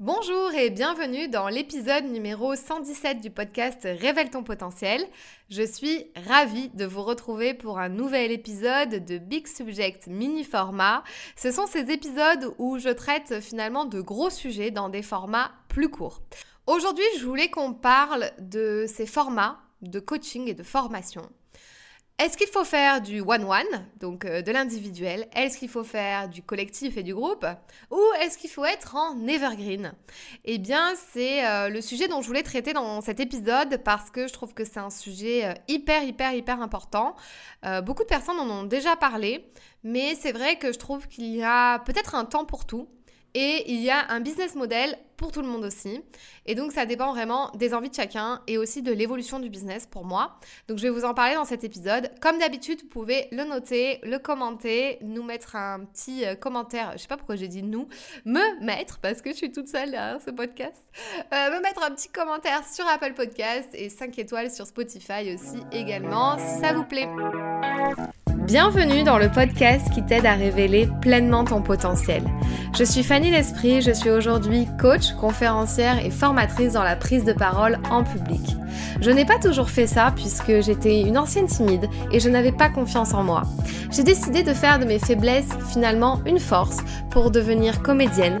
Bonjour et bienvenue dans l'épisode numéro 117 du podcast Révèle ton potentiel. Je suis ravie de vous retrouver pour un nouvel épisode de Big Subject mini format. Ce sont ces épisodes où je traite finalement de gros sujets dans des formats plus courts. Aujourd'hui, je voulais qu'on parle de ces formats de coaching et de formation est-ce qu'il faut faire du one-one, donc euh, de l'individuel? Est-ce qu'il faut faire du collectif et du groupe? Ou est-ce qu'il faut être en evergreen? Eh bien, c'est euh, le sujet dont je voulais traiter dans cet épisode parce que je trouve que c'est un sujet euh, hyper, hyper, hyper important. beaucoup de personnes en ont déjà parlé, mais c'est vrai que je trouve qu'il y a peut-être un temps pour tout. Et il y a un business model pour tout le monde aussi. Et donc ça dépend vraiment des envies de chacun et aussi de l'évolution du business pour moi. Donc je vais vous en parler dans cet épisode. Comme d'habitude, vous pouvez le noter, le commenter, nous mettre un petit euh, commentaire. Je sais pas pourquoi j'ai dit nous, me mettre parce que je suis toute seule derrière ce podcast. Euh, me mettre un petit commentaire sur Apple Podcast et 5 étoiles sur Spotify aussi également si ça vous plaît. Bienvenue dans le podcast qui t'aide à révéler pleinement ton potentiel. Je suis Fanny L'Esprit, je suis aujourd'hui coach, conférencière et formatrice dans la prise de parole en public. Je n'ai pas toujours fait ça puisque j'étais une ancienne timide et je n'avais pas confiance en moi. J'ai décidé de faire de mes faiblesses finalement une force pour devenir comédienne,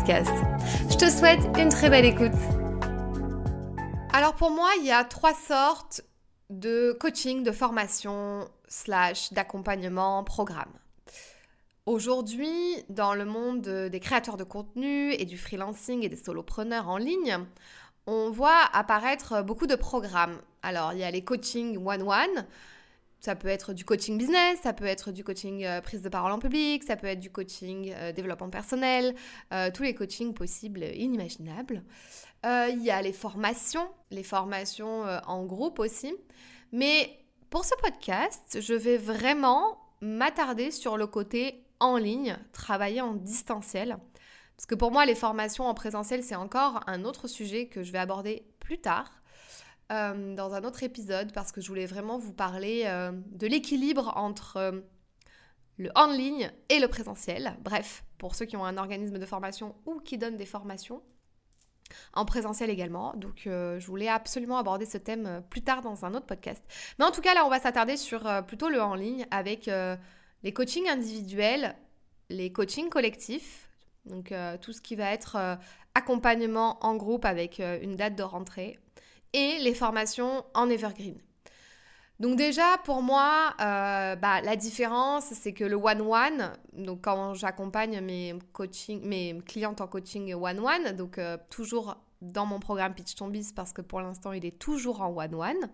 Je te souhaite une très belle écoute. Alors pour moi, il y a trois sortes de coaching, de formation, slash d'accompagnement, programme. Aujourd'hui, dans le monde des créateurs de contenu et du freelancing et des solopreneurs en ligne, on voit apparaître beaucoup de programmes. Alors, il y a les coaching one-one, ça peut être du coaching business, ça peut être du coaching euh, prise de parole en public, ça peut être du coaching euh, développement personnel, euh, tous les coachings possibles et inimaginables. Il y a les formations, les formations en groupe aussi. Mais pour ce podcast, je vais vraiment m'attarder sur le côté en ligne, travailler en distanciel. Parce que pour moi, les formations en présentiel, c'est encore un autre sujet que je vais aborder plus tard. Euh, dans un autre épisode parce que je voulais vraiment vous parler euh, de l'équilibre entre euh, le en ligne et le présentiel. Bref, pour ceux qui ont un organisme de formation ou qui donnent des formations. En présentiel également. Donc, je voulais absolument aborder ce thème plus tard dans un autre podcast. Mais en tout cas, là, on va s'attarder sur plutôt le en ligne avec les coachings individuels, les coachings collectifs, donc tout ce qui va être accompagnement en groupe avec une date de rentrée, et les formations en evergreen. Donc déjà, pour moi, euh, bah, la différence, c'est que le one-one, donc quand j'accompagne mes, coaching, mes clientes en coaching one-one, donc euh, toujours dans mon programme Pitch Ton parce que pour l'instant, il est toujours en one-one.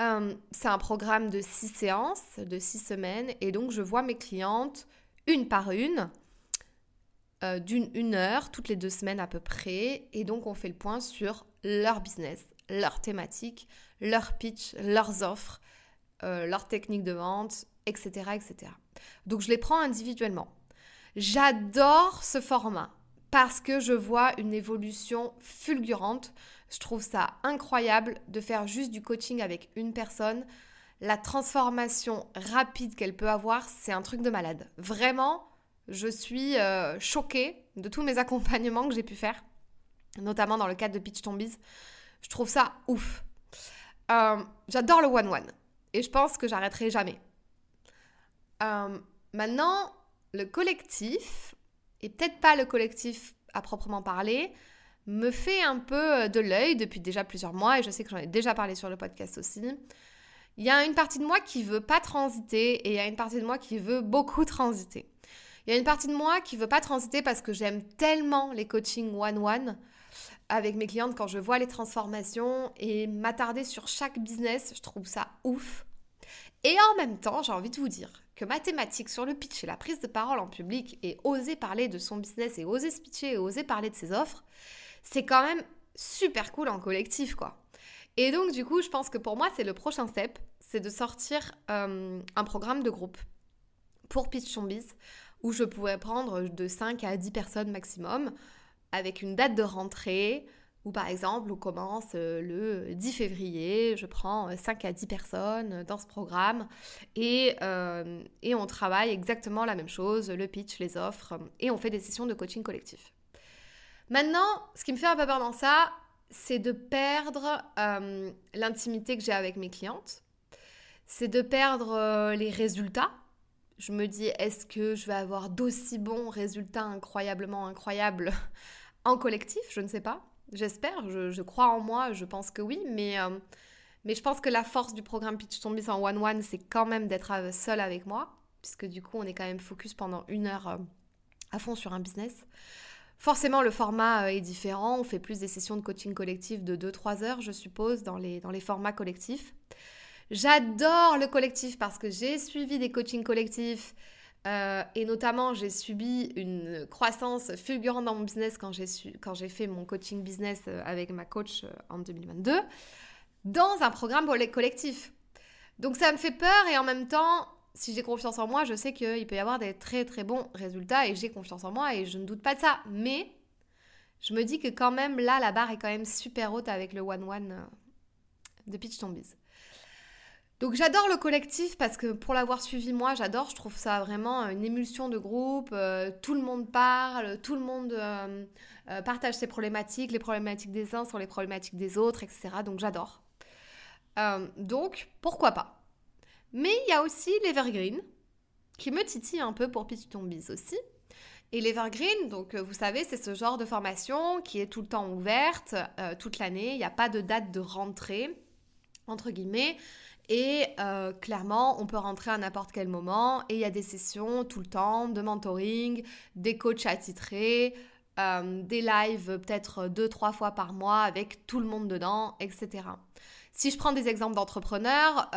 Euh, c'est un programme de six séances, de six semaines, et donc je vois mes clientes une par une, d'une une heure, toutes les deux semaines à peu près, et donc on fait le point sur leur business, leur thématique, leur pitch, leurs offres, euh, leur technique de vente, etc., etc. Donc je les prends individuellement. J'adore ce format parce que je vois une évolution fulgurante. Je trouve ça incroyable de faire juste du coaching avec une personne. La transformation rapide qu'elle peut avoir, c'est un truc de malade. Vraiment, je suis euh, choquée de tous mes accompagnements que j'ai pu faire, notamment dans le cadre de Pitch Tombies. Je trouve ça ouf. Euh, j'adore le one-one. Et je pense que j'arrêterai jamais. Euh, maintenant, le collectif, et peut-être pas le collectif à proprement parler, me fait un peu de l'œil depuis déjà plusieurs mois, et je sais que j'en ai déjà parlé sur le podcast aussi. Il y a une partie de moi qui veut pas transiter, et il y a une partie de moi qui veut beaucoup transiter. Il y a une partie de moi qui veut pas transiter parce que j'aime tellement les coachings one-one avec mes clientes quand je vois les transformations et m'attarder sur chaque business, je trouve ça ouf. Et en même temps, j'ai envie de vous dire que ma thématique sur le pitch et la prise de parole en public et oser parler de son business et oser se pitcher et oser parler de ses offres, c'est quand même super cool en collectif, quoi. Et donc, du coup, je pense que pour moi, c'est le prochain step, c'est de sortir euh, un programme de groupe pour Pitch Biz, où je pourrais prendre de 5 à 10 personnes maximum, avec une date de rentrée, où par exemple, on commence euh, le 10 février, je prends 5 à 10 personnes dans ce programme, et, euh, on travaille exactement la même chose, le pitch, les offres, et on fait des sessions de coaching collectif. Maintenant, ce qui me fait un peu peur dans ça, c'est de perdre euh, l'intimité que j'ai avec mes clientes. C'est de perdre euh, les résultats. Je me dis, est-ce que je vais avoir d'aussi bons résultats incroyablement incroyables en collectif Je ne sais pas. J'espère, je, crois en moi, je pense que oui, mais, euh, je pense que la force du programme Pitch Ton en one-one, c'est quand même d'être seul avec moi, puisque du coup, on est quand même focus pendant une heure à fond sur un business. Forcément, le format euh, est différent. On fait plus des sessions de coaching collectif de 2-3 heures, je suppose, dans les, dans les formats collectifs. J'adore le collectif parce que j'ai suivi des coachings collectifs euh, et notamment j'ai subi une croissance fulgurante dans mon business quand j'ai, fait mon coaching business euh, avec ma coach en 2022 dans un programme collectif. Donc ça me fait peur et en même temps, si j'ai confiance en moi, je sais qu'il peut y avoir des très très bons résultats et j'ai confiance en moi et je ne doute pas de ça. Mais je me dis que quand même là, la barre est quand même super haute avec le one-one euh, de Pitch Tombies. Donc j'adore le collectif parce que pour l'avoir suivi moi, j'adore, je trouve ça vraiment une émulsion de groupe, euh, tout le monde parle, tout le monde euh, partage ses problématiques, les problématiques des uns sont les problématiques des autres, etc. Donc j'adore. donc pourquoi pas? Mais il y a aussi l'Evergreen, qui me titille un peu pour Python Biz aussi. Et l'Evergreen, donc euh, vous savez, c'est ce genre de formation qui est tout le temps ouverte, euh, toute l'année. Il n'y a pas de date de rentrée, entre guillemets. Et euh, clairement, on peut rentrer à n'importe quel moment. Et il y a des sessions tout le temps de mentoring, des coachs attitrés, des lives peut-être deux, trois fois par mois avec tout le monde dedans, etc. Si je prends des exemples d'entrepreneurs,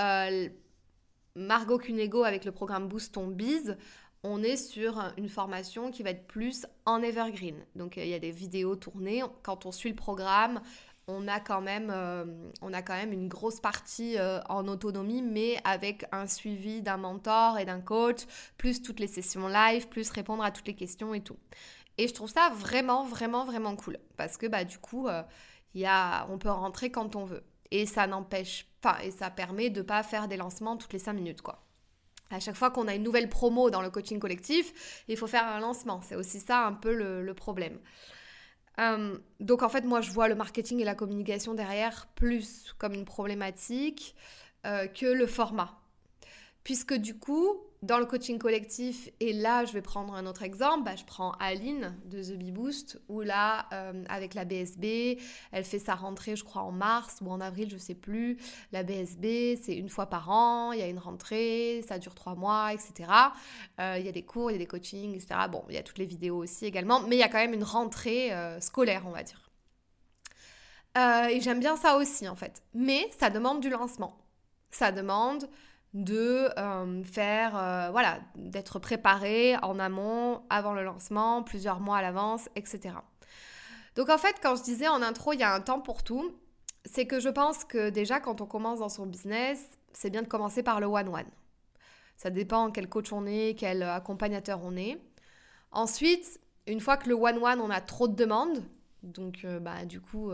Margot Cunego avec le programme Boost Ton Biz, on est sur une formation qui va être plus en evergreen. Donc il y a des vidéos tournées. Quand on suit le programme, on a quand même, euh, on a quand même une grosse partie euh, en autonomie, mais avec un suivi d'un mentor et d'un coach, plus toutes les sessions live, plus répondre à toutes les questions et tout. Et je trouve ça vraiment, vraiment, vraiment cool. Parce que bah, du coup, euh, y a, on peut rentrer quand on veut. Et ça n'empêche pas, et ça permet de ne pas faire des lancements toutes les 5 minutes, quoi. À chaque fois qu'on a une nouvelle promo dans le coaching collectif, il faut faire un lancement. C'est aussi ça un peu le, problème. Euh, donc en fait, moi, je vois le marketing et la communication derrière plus comme une problématique euh, que le format. Puisque du coup, dans le coaching collectif, et là je vais prendre un autre exemple, bah, je prends Aline de The Bee Boost, où là, euh, avec la BSB, elle fait sa rentrée, je crois, en mars ou en avril, je sais plus. La BSB, c'est une fois par an, il y a une rentrée, ça dure trois mois, etc. Euh, il y a des cours, il y a des coachings, etc. Bon, il y a toutes les vidéos aussi également, mais il y a quand même une rentrée euh, scolaire, on va dire. et j'aime bien ça aussi, en fait. Mais ça demande du lancement. Ça demande de euh, faire, euh, voilà, d'être préparé en amont, avant le lancement, plusieurs mois à l'avance, etc. Donc en fait, quand je disais en intro, il y a un temps pour tout, c'est que je pense que déjà quand on commence dans son business, c'est bien de commencer par le one-one. Ça dépend quel coach on est, quel accompagnateur on est. Ensuite, une fois que le one-one, on a trop de demandes, donc euh, bah, du coup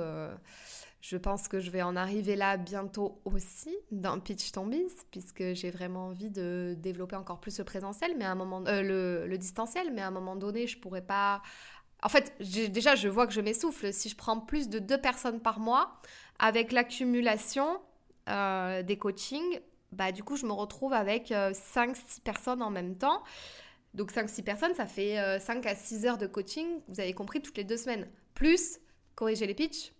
je pense que je vais en arriver là bientôt aussi dans Pitch Ton puisque j'ai vraiment envie de développer encore plus le présentiel, mais à un moment, euh, le, distanciel, mais à un moment donné, je pourrais pas. En fait, déjà, je vois que je m'essouffle. Si je prends plus de deux personnes par mois, avec l'accumulation euh, des coachings, bah, du coup, je me retrouve avec euh, 5-6 personnes en même temps. Donc, 5-6 personnes, ça fait 5 à 6 heures de coaching, vous avez compris, toutes les deux semaines. Plus corriger les pitchs,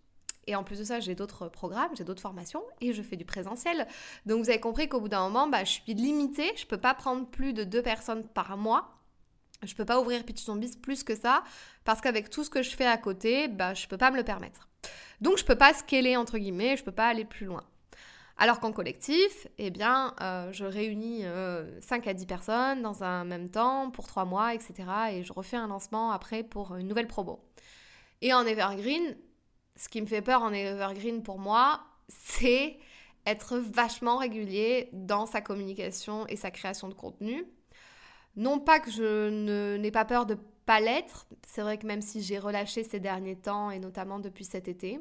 et en plus de ça, j'ai d'autres programmes, j'ai d'autres formations et je fais du présentiel. Donc vous avez compris qu'au bout d'un moment, bah, je suis limitée. Je ne peux pas prendre plus de deux personnes par mois. Je ne peux pas ouvrir Pitch Zombies plus que ça parce qu'avec tout ce que je fais à côté, bah, je peux pas me le permettre. Donc je ne peux pas scaler entre guillemets, je ne peux pas aller plus loin. Alors qu'en collectif, eh bien, euh, je réunis 5 euh, à 10 personnes dans un même temps pour 3 mois, etc. Et je refais un lancement après pour une nouvelle promo. Et en evergreen, ce qui me fait peur en evergreen pour moi, c'est être vachement régulier dans sa communication et sa création de contenu. Non pas que je n'ai pas peur de pas l'être, c'est vrai que même si j'ai relâché ces derniers temps et notamment depuis cet été,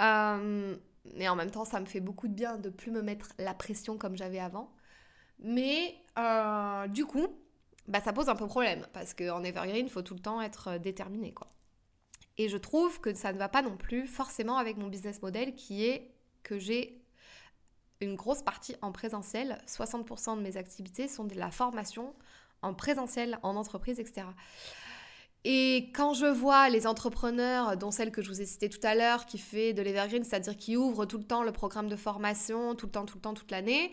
euh, mais en même temps ça me fait beaucoup de bien de plus me mettre la pression comme j'avais avant. Mais euh, du coup, bah, ça pose un peu problème parce qu'en evergreen, il faut tout le temps être déterminé. Quoi. Et je trouve que ça ne va pas non plus forcément avec mon business model qui est que j'ai une grosse partie en présentiel. 60% de mes activités sont de la formation en présentiel, en entreprise, etc. Et quand je vois les entrepreneurs, dont celle que je vous ai citée tout à l'heure, qui fait de l'evergreen, c'est-à-dire qui ouvre tout le temps le programme de formation, tout le temps, tout le temps, toute l'année,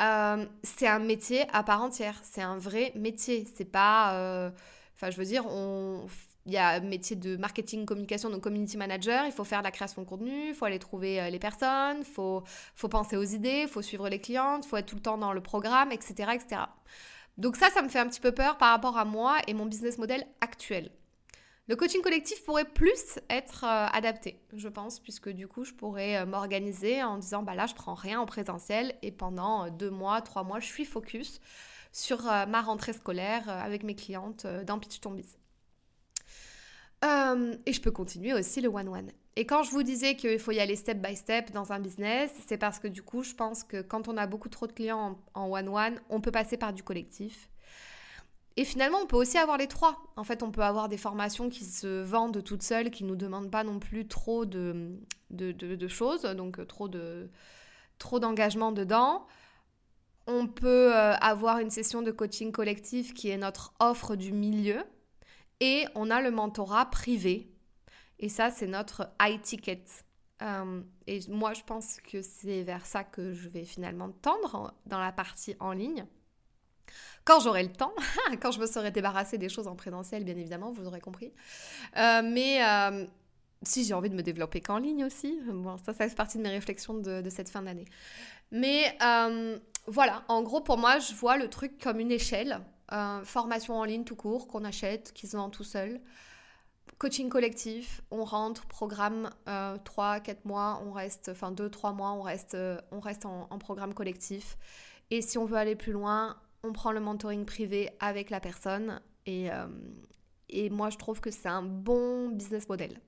euh, c'est un métier à part entière. C'est un vrai métier. C'est pas. Euh, enfin, je veux dire, on il y a métier de marketing, communication, donc community manager, il faut faire la création de contenu, il faut aller trouver euh, les personnes, il faut, faut penser aux idées, il faut suivre les clientes, il faut être tout le temps dans le programme, etc., etc. Donc ça, ça me fait un petit peu peur par rapport à moi et mon business model actuel. Le coaching collectif pourrait plus être euh, adapté, je pense, puisque du coup, je pourrais euh, m'organiser en disant, bah là, je prends rien en présentiel et pendant deux mois, trois mois, je suis focus sur ma rentrée scolaire avec mes clientes dans Pitch Tombies. Euh, et je peux continuer aussi le one-one. Et quand je vous disais qu'il faut y aller step by step dans un business, c'est parce que du coup, je pense que quand on a beaucoup trop de clients en one-one, on peut passer par du collectif. Et finalement, on peut aussi avoir les trois. En fait, on peut avoir des formations qui se vendent toutes seules, qui ne nous demandent pas non plus trop de, de, choses, donc trop de trop d'engagement dedans. On peut euh, avoir une session de coaching collectif qui est notre offre du milieu. Et on a le mentorat privé. Et ça, c'est notre high ticket. Euh, et moi, je pense que c'est vers ça que je vais finalement tendre dans la partie en ligne. Quand j'aurai le temps, quand je me serai débarrassée des choses en présentiel, bien évidemment, vous aurez compris. Euh, mais euh, si j'ai envie de me développer qu'en ligne aussi, bon, ça, ça fait partie de mes réflexions de, de cette fin d'année. Mais voilà, en gros, pour moi, je vois le truc comme une échelle formation en ligne tout court qu'on achète, qui se tout seul. Coaching collectif, on rentre, programme euh, 3-4 mois, on reste, enfin 2-3 mois, on reste, euh, on reste en, programme collectif. Et si on veut aller plus loin, on prend le mentoring privé avec la personne. Et, euh, et moi, je trouve que c'est un bon business model.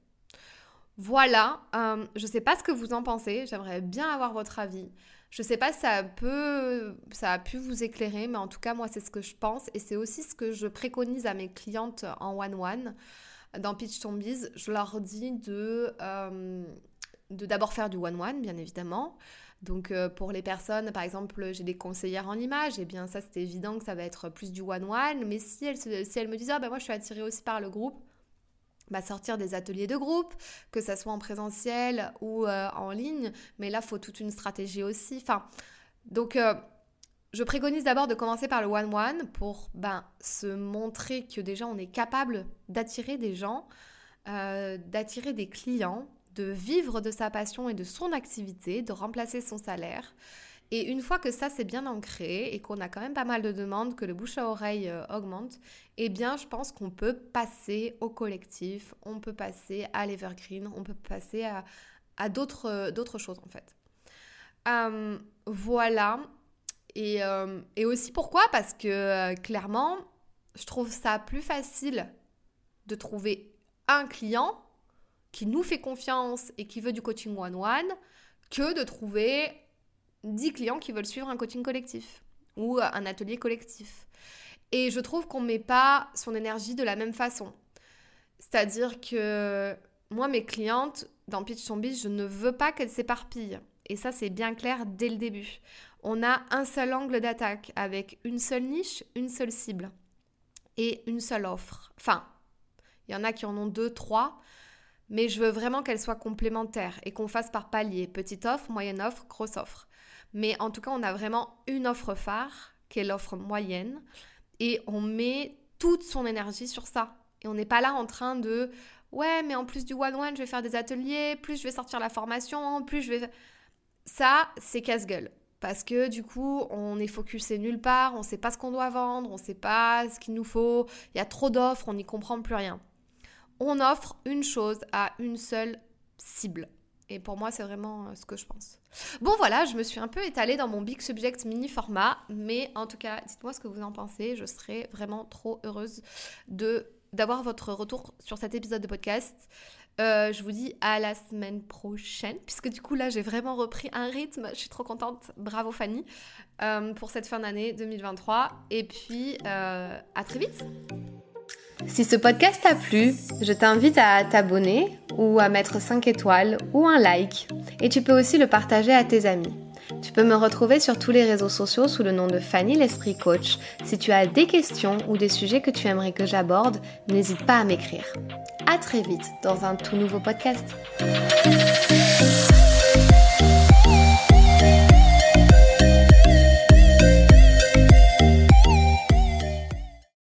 Voilà, euh, je ne sais pas ce que vous en pensez, j'aimerais bien avoir votre avis. Je ne sais pas si ça, peut, ça a pu vous éclairer, mais en tout cas, moi, c'est ce que je pense et c'est aussi ce que je préconise à mes clientes en one-one. Dans Pitch Tombies, je leur dis de euh, de d'abord faire du one-one, bien évidemment. Donc euh, pour les personnes, par exemple, j'ai des conseillères en images, et eh bien ça c'est évident que ça va être plus du one-one. Mais si elles, si elles me disent, ah ben moi je suis attirée aussi par le groupe, bah, sortir des ateliers de groupe, que ça soit en présentiel ou euh, en ligne. Mais là, faut toute une stratégie aussi. Enfin, donc, euh, je préconise d'abord de commencer par le one-one pour ben, se montrer que déjà on est capable d'attirer des gens, euh, d'attirer des clients, de vivre de sa passion et de son activité, de remplacer son salaire. Et une fois que ça c'est bien ancré et qu'on a quand même pas mal de demandes, que le bouche à oreille euh, augmente, eh bien je pense qu'on peut passer au collectif, on peut passer à l'evergreen, on peut passer à, d'autres, euh, d'autres choses en fait. Euh, voilà. Et, et, aussi pourquoi? Parce que clairement, je trouve ça plus facile de trouver un client qui nous fait confiance et qui veut du coaching one-one que de trouver 10 clients qui veulent suivre un coaching collectif ou un atelier collectif. Et je trouve qu'on ne met pas son énergie de la même façon. C'est-à-dire que moi, mes clientes, dans Pitch Zombie, je ne veux pas qu'elles s'éparpillent. Et ça, c'est bien clair dès le début. On a un seul angle d'attaque avec une seule niche, une seule cible et une seule offre. Enfin, il y en a qui en ont deux, trois, mais je veux vraiment qu'elles soient complémentaires et qu'on fasse par palier. Petite offre, moyenne offre, grosse offre. Mais en tout cas, on a vraiment une offre phare, qui est l'offre moyenne, et on met toute son énergie sur ça. Et on n'est pas là en train de ouais, mais en plus du one-one, je vais faire des ateliers, plus je vais sortir la formation, plus je vais. Ça, c'est casse-gueule. Parce que du coup, on est focusé nulle part, on ne sait pas ce qu'on doit vendre, on ne sait pas ce qu'il nous faut, il y a trop d'offres, on n'y comprend plus rien. on offre une chose à une seule cible. Et pour moi, c'est vraiment euh, ce que je pense. Bon, voilà, je me suis un peu étalée dans mon Big Subject mini format, mais en tout cas, dites-moi ce que vous en pensez. Je serais vraiment trop heureuse de d'avoir votre retour sur cet épisode de podcast. Euh, je vous dis à la semaine prochaine, puisque du coup là j'ai vraiment repris un rythme. Je suis trop contente. Bravo Fanny euh, pour cette fin d'année 2023. Et puis à très vite. Si ce podcast t'a plu, je t'invite à t'abonner ou à mettre 5 étoiles ou un like. Et tu peux aussi le partager à tes amis. Tu peux me retrouver sur tous les réseaux sociaux sous le nom de Fanny l'Esprit Coach. Si tu as des questions ou des sujets que tu aimerais que j'aborde, n'hésite pas à m'écrire. À très vite dans un tout nouveau podcast.